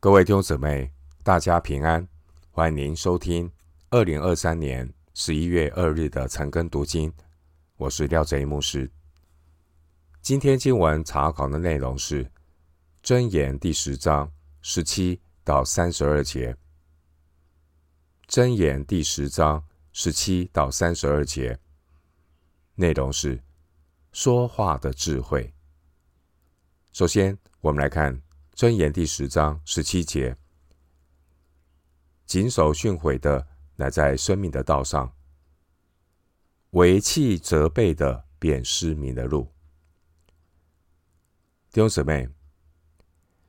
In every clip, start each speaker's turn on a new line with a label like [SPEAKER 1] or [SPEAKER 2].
[SPEAKER 1] 各位弟兄姊妹，大家平安！欢迎您收听二零二三年十一月二日的晨更读经。我是廖哲一牧师。今天经文查考的内容是《箴言》第十章十七到三十二节，《箴言》第十章十七到三十二节内容是说话的智慧。首先，我们来看。箴言第十章十七节：谨守训诲的，乃在生命的道上；为弃责备的，便失明的路。弟兄姊妹，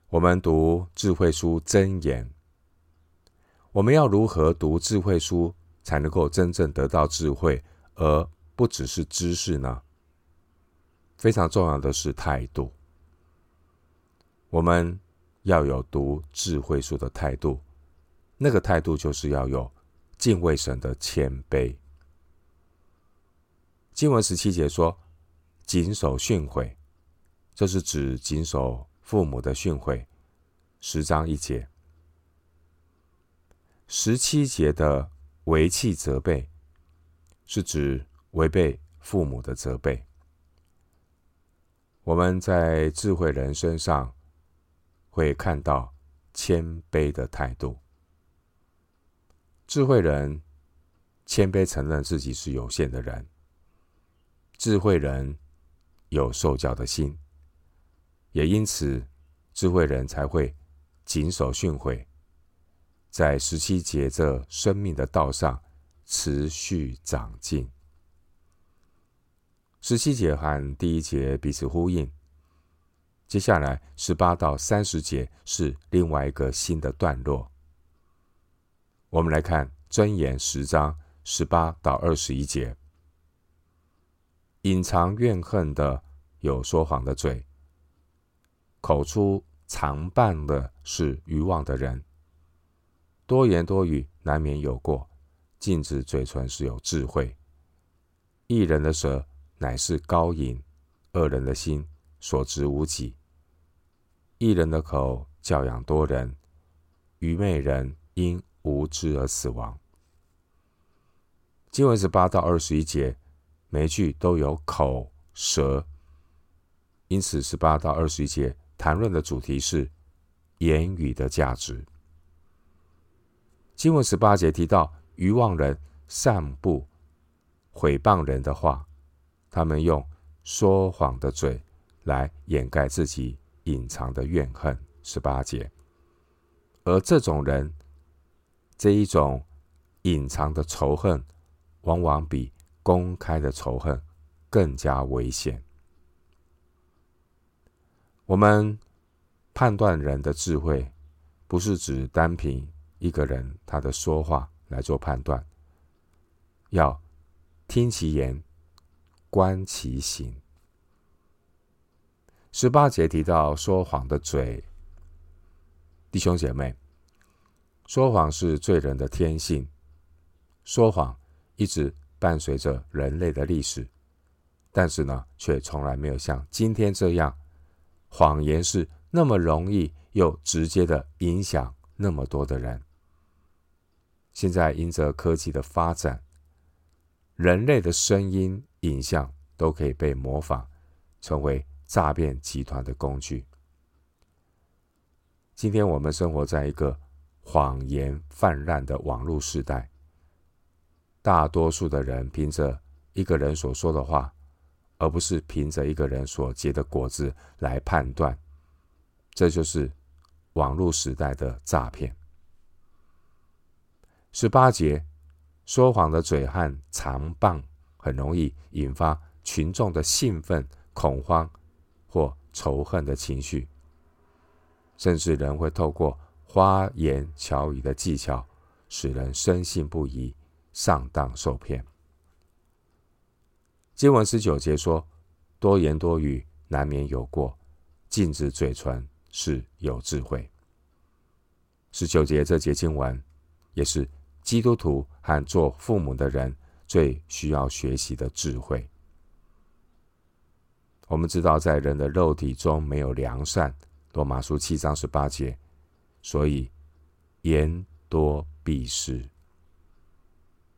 [SPEAKER 1] 我们读智慧书箴言，我们要如何读智慧书，才能够真正得到智慧，而不只是知识呢？非常重要的是态度。我们要有读智慧书的态度，那个态度就是要有敬畏神的谦卑。经文十七节说：“谨守训诲”，这是指谨守父母的训诲。十章一节，十七节的违弃责备，是指违背父母的责备。我们在智慧人身上。会看到谦卑的态度。智慧人谦卑承认自己是有限的人，智慧人有受教的心，也因此智慧人才会谨守训诲，在十七节这生命的道上持续长进。十七节和第一节彼此呼应。接下来十八到三十节是另外一个新的段落。我们来看箴言十章十八到二十一节：隐藏怨恨的有说谎的嘴，口出常伴的是愚妄的人。多言多语难免有过，禁止嘴唇是有智慧。一人的舌乃是高隐，恶人的心所值无几。一人的口教养多人，愚昧人因无知而死亡。经文十八到二十一节，每一句都有口舌，因此十八到二十一节谈论的主题是言语的价值。经文十八节提到愚妄人散布毁谤人的话，他们用说谎的嘴来掩盖自己。隐藏的怨恨，十八节。而这种人，这一种隐藏的仇恨，往往比公开的仇恨更加危险。我们判断人的智慧，不是指单凭一个人他的说话来做判断，要听其言，观其行。十八节提到说谎的嘴，弟兄姐妹，说谎是罪人的天性。说谎一直伴随着人类的历史，但是呢，却从来没有像今天这样，谎言是那么容易又直接的影响那么多的人。现在因着科技的发展，人类的声音、影像都可以被模仿，成为。诈骗集团的工具。今天我们生活在一个谎言泛滥的网络时代，大多数的人凭着一个人所说的话，而不是凭着一个人所结的果子来判断，这就是网络时代的诈骗。十八节，说谎的嘴和长棒很容易引发群众的兴奋、恐慌。或仇恨的情绪，甚至人会透过花言巧语的技巧，使人深信不疑、上当受骗。经文十九节说：“多言多语难免有过，禁止嘴唇是有智慧。”十九节这节经文，也是基督徒和做父母的人最需要学习的智慧。我们知道，在人的肉体中没有良善。罗马书七章十八节，所以言多必失。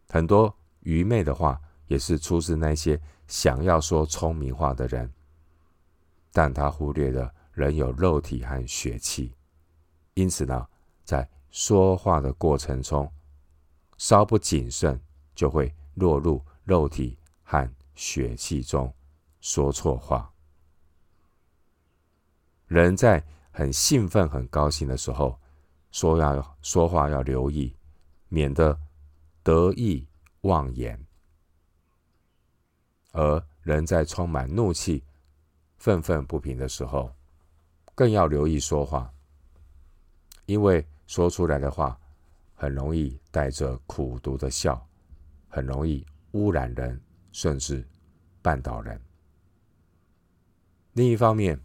[SPEAKER 1] 很多愚昧的话，也是出自那些想要说聪明话的人，但他忽略了人有肉体和血气，因此呢，在说话的过程中，稍不谨慎，就会落入肉体和血气中，说错话。人在很兴奋、很高兴的时候，说要说话要留意，免得得意忘言；而人在充满怒气、愤愤不平的时候，更要留意说话，因为说出来的话很容易带着苦毒的笑，很容易污染人，甚至绊倒人。另一方面，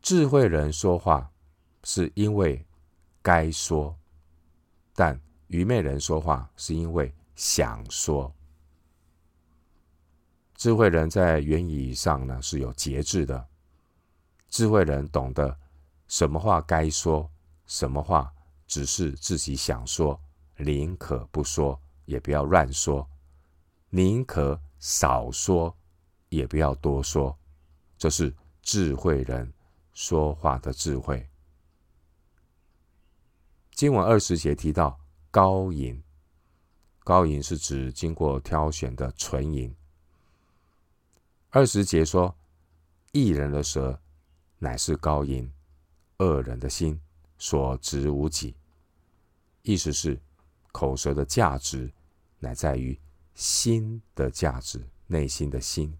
[SPEAKER 1] 智慧人说话是因为该说，但愚昧人说话是因为想说。智慧人在言语上呢是有节制的，智慧人懂得什么话该说，什么话只是自己想说，宁可不说，也不要乱说；宁可少说，也不要多说。这是智慧人。说话的智慧。经文二十节提到高银，高银是指经过挑选的纯银。二十节说，一人的舌乃是高银，恶人的心所值无几。意思是，口舌的价值乃在于心的价值，内心的心，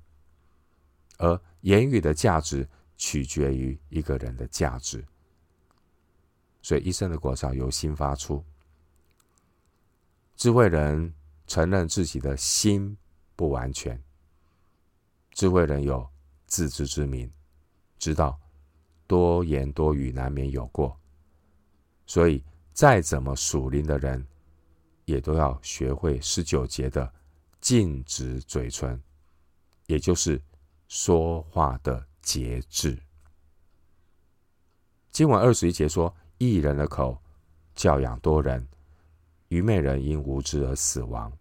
[SPEAKER 1] 而言语的价值。取决于一个人的价值，所以一生的果效由心发出。智慧人承认自己的心不完全，智慧人有自知之明，知道多言多语难免有过，所以再怎么属灵的人，也都要学会十九节的禁止嘴唇，也就是说话的。节制。经文二十一节说：“一人的口教养多人，愚昧人因无知而死亡。”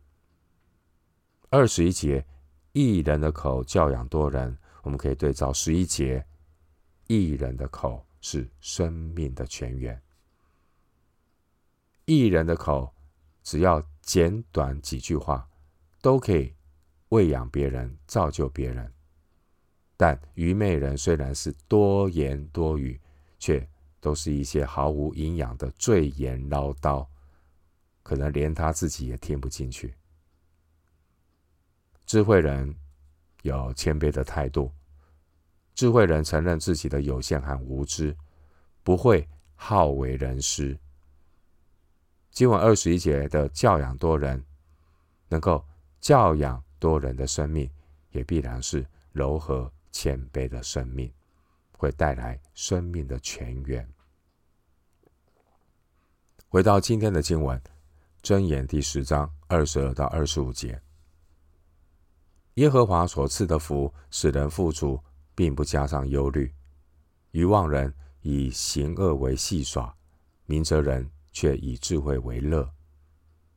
[SPEAKER 1] 二十一节，一人的口教养多人，我们可以对照十一节，一人的口是生命的泉源。一人的口只要简短几句话，都可以喂养别人，造就别人。但愚昧人虽然是多言多语，却都是一些毫无营养的赘言唠叨，可能连他自己也听不进去。智慧人有谦卑的态度，智慧人承认自己的有限和无知，不会好为人师。今晚二十一节的教养多人，能够教养多人的生命，也必然是柔和。谦卑的生命会带来生命的泉源。回到今天的经文，箴言第十章二十二到二十五节：耶和华所赐的福使人富足，并不加上忧虑。愚妄人以行恶为戏耍，明哲人却以智慧为乐。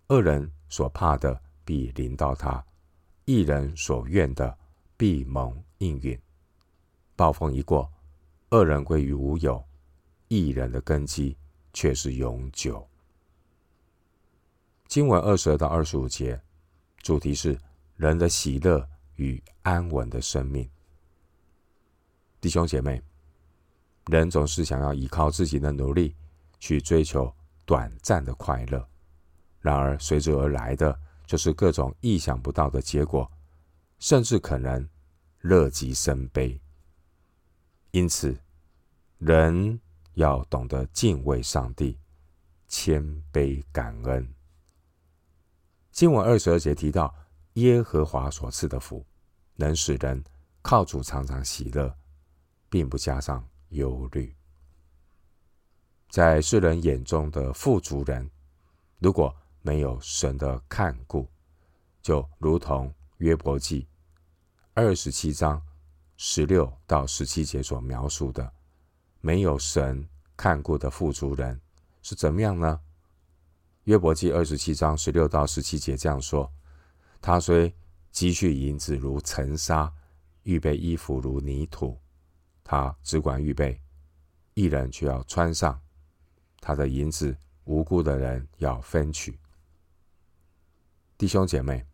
[SPEAKER 1] 恶人所怕的必临到他，一人所愿的必蒙应允。暴风一过，恶人归于无有；义人的根基却是永久。经文二十二到二十五节，主题是人的喜乐与安稳的生命。弟兄姐妹，人总是想要依靠自己的努力去追求短暂的快乐，然而随之而来的就是各种意想不到的结果，甚至可能乐极生悲。因此，人要懂得敬畏上帝，谦卑感恩。经文二十二节提到耶和华所赐的福，能使人靠主常常喜乐，并不加上忧虑。在世人眼中的富足人，如果没有神的看顾，就如同约伯记二十七章。十六到十七节所描述的，没有神看过的富足人是怎么样呢？约伯记二十七章十六到十七节这样说：他虽积蓄银子如尘沙，预备衣服如泥土，他只管预备，一人却要穿上；他的银子，无辜的人要分取。弟兄姐妹，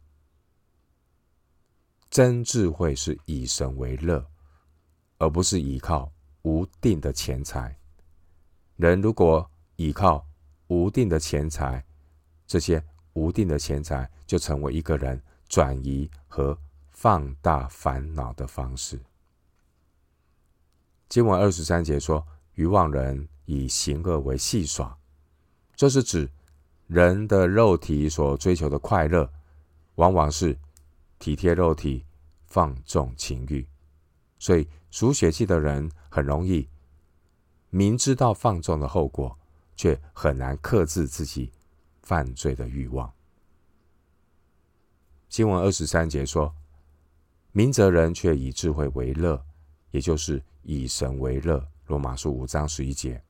[SPEAKER 1] 真智慧是以神为乐，而不是依靠无定的钱财。人如果依靠无定的钱财，这些无定的钱财就成为一个人转移和放大烦恼的方式。经文二十三节说：“愚妄人以行恶为戏耍。”这是指人的肉体所追求的快乐，往往是体贴肉体、放纵情欲，所以属血气的人很容易明知道放纵的后果，却很难克制自己犯罪的欲望。经文二十三节说：“明哲人却以智慧为乐，也就是以神为乐。”罗马书五章十一节。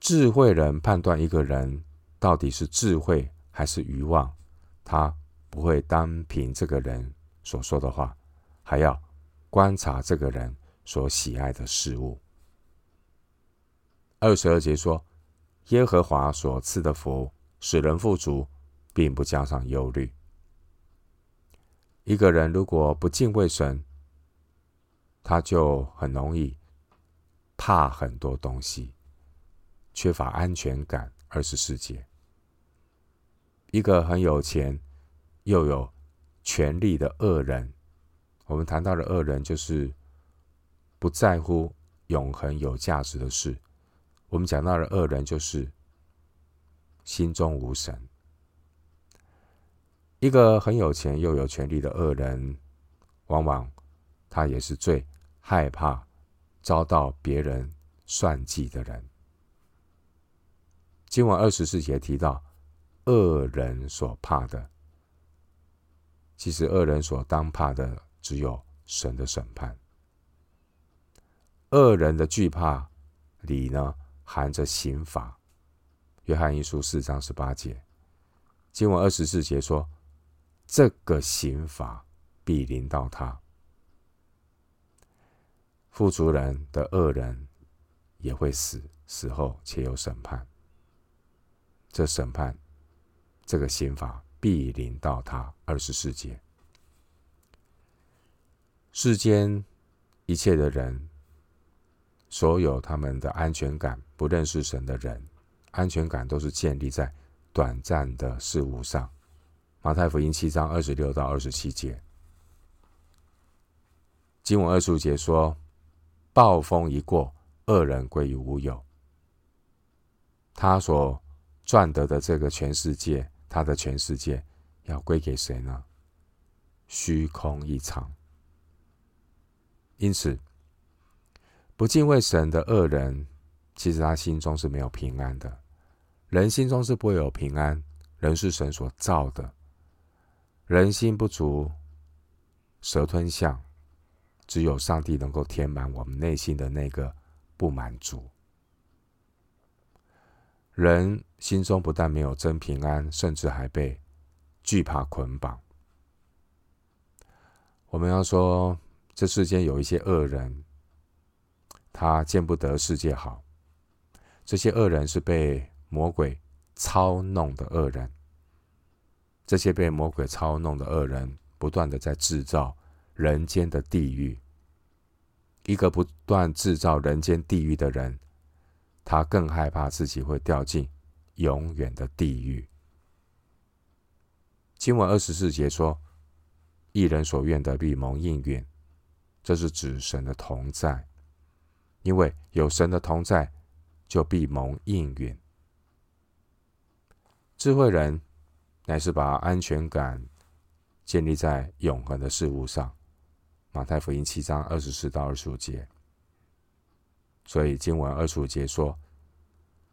[SPEAKER 1] 智慧人判断一个人到底是智慧还是欲望，他不会单凭这个人所说的话，还要观察这个人所喜爱的事物。二十二节说：“耶和华所赐的福使人富足，并不加上忧虑。”一个人如果不敬畏神，他就很容易怕很多东西。缺乏安全感。二十四节，一个很有钱又有权力的恶人，我们谈到的恶人就是不在乎永恒有价值的事。我们讲到的恶人就是心中无神。一个很有钱又有权力的恶人，往往他也是最害怕遭到别人算计的人。今晚二十四节提到，恶人所怕的，其实恶人所当怕的只有神的审判。恶人的惧怕里呢，含着刑罚。约翰一书四章十八节，经文二十四节说，这个刑罚必临到他。富足人的恶人也会死，死后且有审判。这审判，这个刑罚必临到他。二十四节，世间一切的人，所有他们的安全感，不认识神的人，安全感都是建立在短暂的事物上。马太福音七章二十六到二十七节，经文二十五节说：暴风一过，恶人归于无有。他所赚得的这个全世界，他的全世界要归给谁呢？虚空一场。因此，不敬畏神的恶人，其实他心中是没有平安的。人心中是不会有平安，人是神所造的，人心不足蛇吞象，只有上帝能够填满我们内心的那个不满足。人心中不但没有真平安，甚至还被惧怕捆绑。我们要说，这世间有一些恶人，他见不得世界好。这些恶人是被魔鬼操弄的恶人。这些被魔鬼操弄的恶人，不断的在制造人间的地狱。一个不断制造人间地狱的人。他更害怕自己会掉进永远的地狱。经文二十四节说：“一人所愿的必蒙应允。”这是指神的同在，因为有神的同在，就必蒙应允。智慧人乃是把安全感建立在永恒的事物上。马太福音七章二十四到二十五节。所以经文二十五节说：“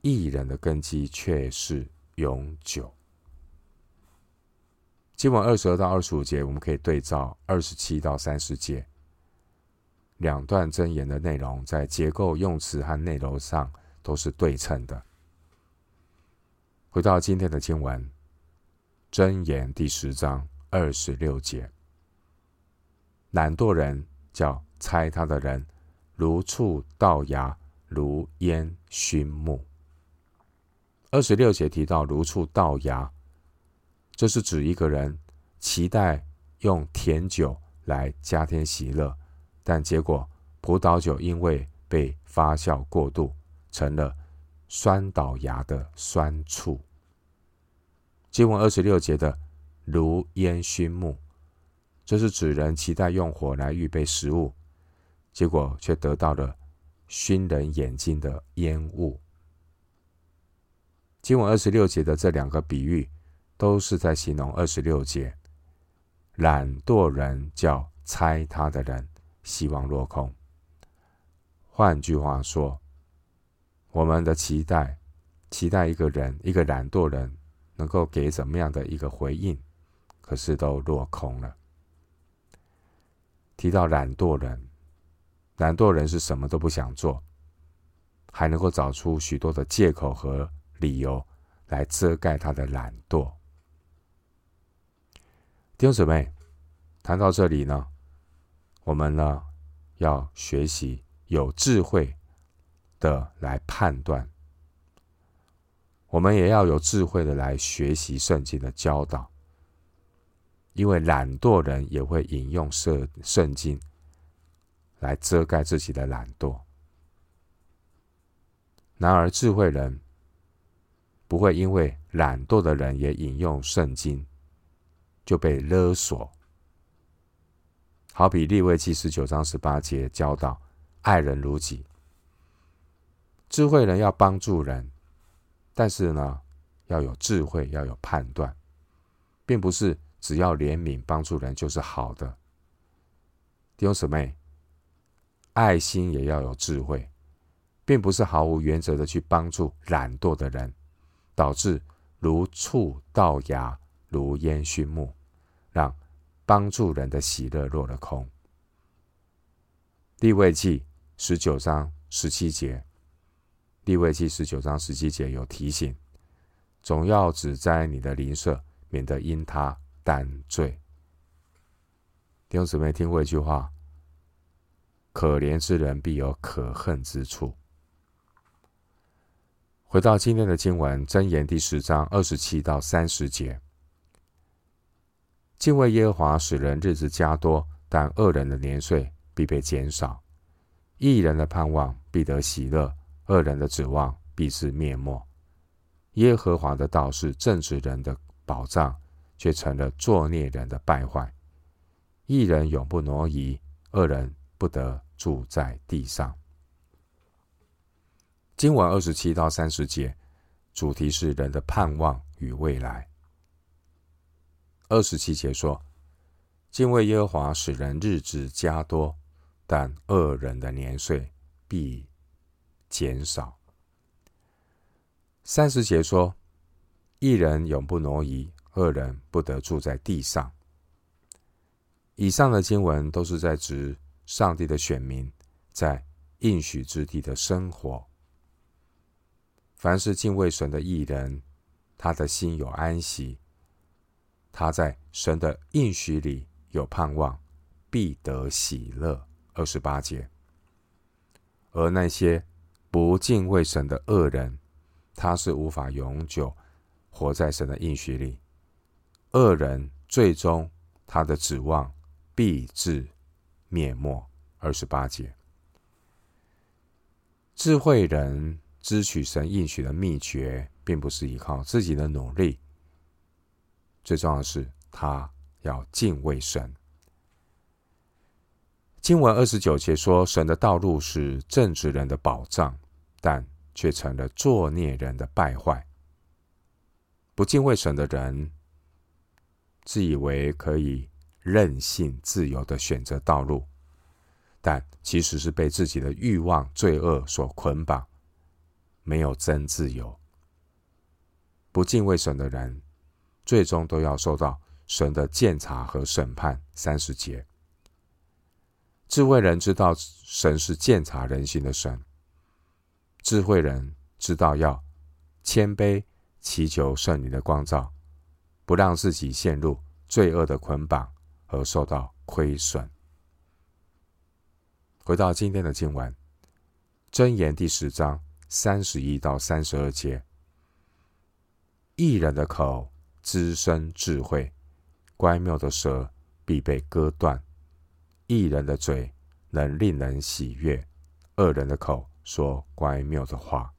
[SPEAKER 1] 义人的根基却是永久。”经文二十二到二十五节，我们可以对照二十七到三十节。两段箴言的内容在结构、用词和内容上都是对称的。回到今天的经文，箴言第十章二十六节：懒惰人叫猜他的人，如触稻芽，如烟熏木。二十六节提到如触稻芽，这是指一个人期待用甜酒来加添喜乐。但结果，葡萄酒因为被发酵过度，成了酸倒牙的酸醋。经文二十六节的“如烟熏木”，这是指人期待用火来预备食物，结果却得到了熏人眼睛的烟雾。经文二十六节的这两个比喻，都是在形容二十六节懒惰人叫猜他的人。希望落空。换句话说，我们的期待，期待一个人，一个懒惰人，能够给怎么样的一个回应，可是都落空了。提到懒惰人，懒惰人是什么都不想做，还能够找出许多的借口和理由来遮盖他的懒惰。弟兄姊妹，谈到这里呢，我们呢，要学习有智慧的来判断，我们也要有智慧的来学习圣经的教导，因为懒惰人也会引用圣圣经来遮盖自己的懒惰。然而，智慧人不会因为懒惰的人也引用圣经就被勒索。好比利未记十九章十八节教导爱人如己。智慧人要帮助人，但是呢，要有智慧，要有判断，并不是只要怜悯帮助人就是好的。弟兄姊妹，爱心也要有智慧，并不是毫无原则的去帮助懒惰的人，导致如触道牙，如烟熏目，让。帮助人的喜乐落了空。利未记十九章十七节，利未记十九章十七节有提醒：总要指摘你的邻舍，免得因他担罪。弟兄姊妹，听过一句话：可怜之人必有可恨之处。回到今天的经文，箴言第十章二十七到三十节。敬畏耶和华使人日子加多，但恶人的年岁必被减少。义人的盼望必得喜乐，恶人的指望必是灭没。耶和华的道是正直人的宝藏，却成了作孽人的败坏。义人永不挪移，恶人不得住在地上。经文二十七到三十节，主题是人的盼望与未来。二十七节说：“敬畏耶和华使人日子加多，但恶人的年岁必减少。”三十节说：“一人永不挪移，恶人不得住在地上。”以上的经文都是在指上帝的选民在应许之地的生活。凡是敬畏神的义人，他的心有安息。他在神的应许里有盼望，必得喜乐。二十八节。而那些不敬畏神的恶人，他是无法永久活在神的应许里。恶人最终他的指望必至灭没。二十八节。智慧人支取神应许的秘诀，并不是依靠自己的努力。最重要的是，他要敬畏神。经文二十九节说：“神的道路是正直人的保障，但却成了作孽人的败坏。”不敬畏神的人，自以为可以任性自由的选择道路，但其实是被自己的欲望、罪恶所捆绑，没有真自由。不敬畏神的人。最终都要受到神的鉴察和审判。三十节，智慧人知道神是鉴察人心的神，智慧人知道要谦卑，祈求圣灵的光照，不让自己陷入罪恶的捆绑而受到亏损。回到今天的经文，箴言第十章三十一到三十二节：义人的口滋生智慧，乖谬的舌必被割断；义人的嘴能令人喜悦，恶人的口说乖谬的话。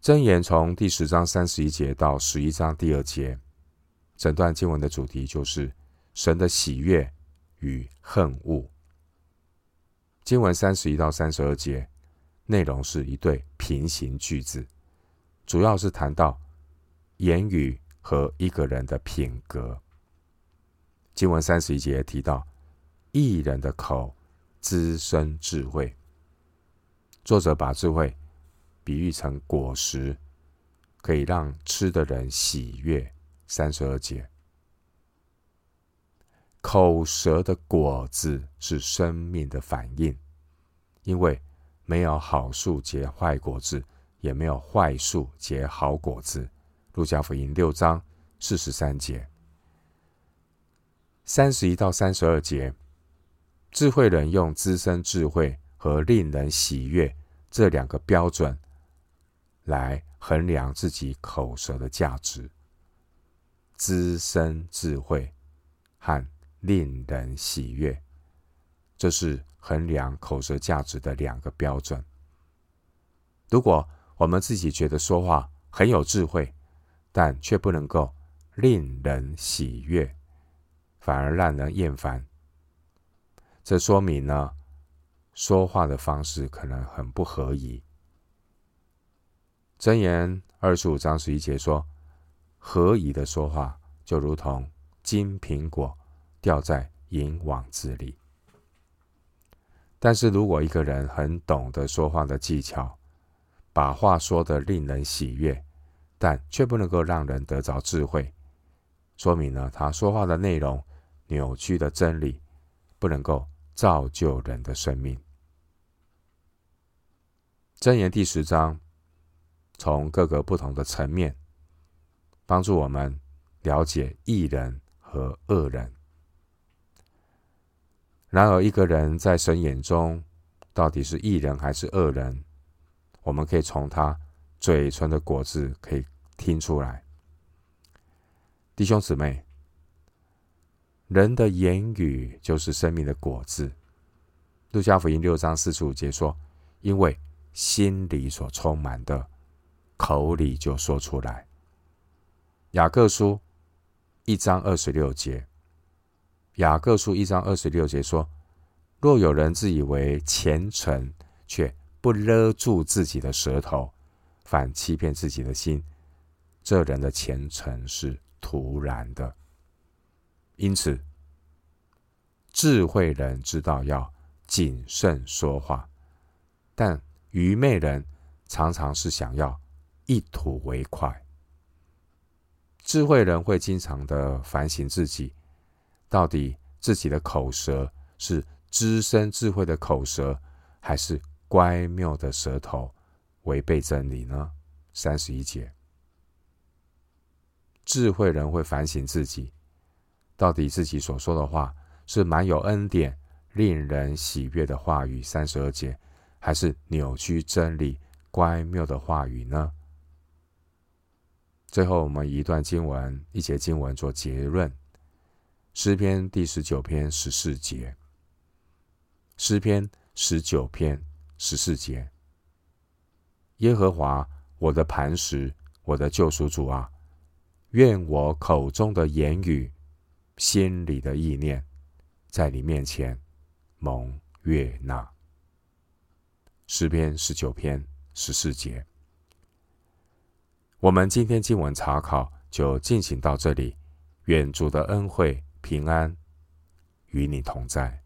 [SPEAKER 1] 箴言从第十章三十一节到十一章第二节，整段经文的主题就是神的喜悦与恨恶。经文三十一到三十二节内容是一对平行句子，主要是谈到言语和一个人的品格。经文三十一节提到一人的口滋生智慧，作者把智慧比喻成果实，可以让吃的人喜悦。三十二节，口舌的果子是生命的反应，因为没有好树结坏果子，也没有坏树结好果子。路加福音六章四十三节，三十一到三十二节，智慧人用滋生智慧和令人喜悦这两个标准。来衡量自己口舌的价值，滋生智慧和令人喜悦，这是衡量口舌价值的两个标准。如果我们自己觉得说话很有智慧，但却不能够令人喜悦，反而让人厌烦，这说明呢，说话的方式可能很不合宜。箴言二十五章十一节说：“合宜的说话，就如同金苹果掉在银网子里。”但是如果一个人很懂得说话的技巧，把话说得令人喜悦，但却不能够让人得着智慧，说明了他说话的内容扭曲的真理，不能够造就人的生命。箴言第十章。从各个不同的层面，帮助我们了解义人和恶人。然而，一个人在神眼中到底是义人还是恶人，我们可以从他嘴唇的果子可以听出来。弟兄姊妹，人的言语就是生命的果子。路加福音六章四十五节说：“因为心里所充满的。”口里就说出来。雅各书一章二十六节，雅各书一章二十六节说：“若有人自以为虔诚，却不勒住自己的舌头，反欺骗自己的心，这人的虔诚是徒然的。”因此，智慧人知道要谨慎说话，但愚昧人常常是想要。一吐为快。智慧人会经常的反省自己，到底自己的口舌是滋生智慧的口舌，还是乖谬的舌头，违背真理呢？三十一节，智慧人会反省自己，到底自己所说的话是满有恩典、令人喜悦的话语，三十二节，还是扭曲真理、乖谬的话语呢？最后，我们一段经文、一节经文做结论：诗篇第十九篇十四节。诗篇十九篇十四节：耶和华，我的磐石，我的救赎主啊，愿我口中的言语、心里的意念，在你面前蒙悦纳。诗篇十九篇十四节。我们今天经文查考就进行到这里，愿主的恩惠平安与你同在。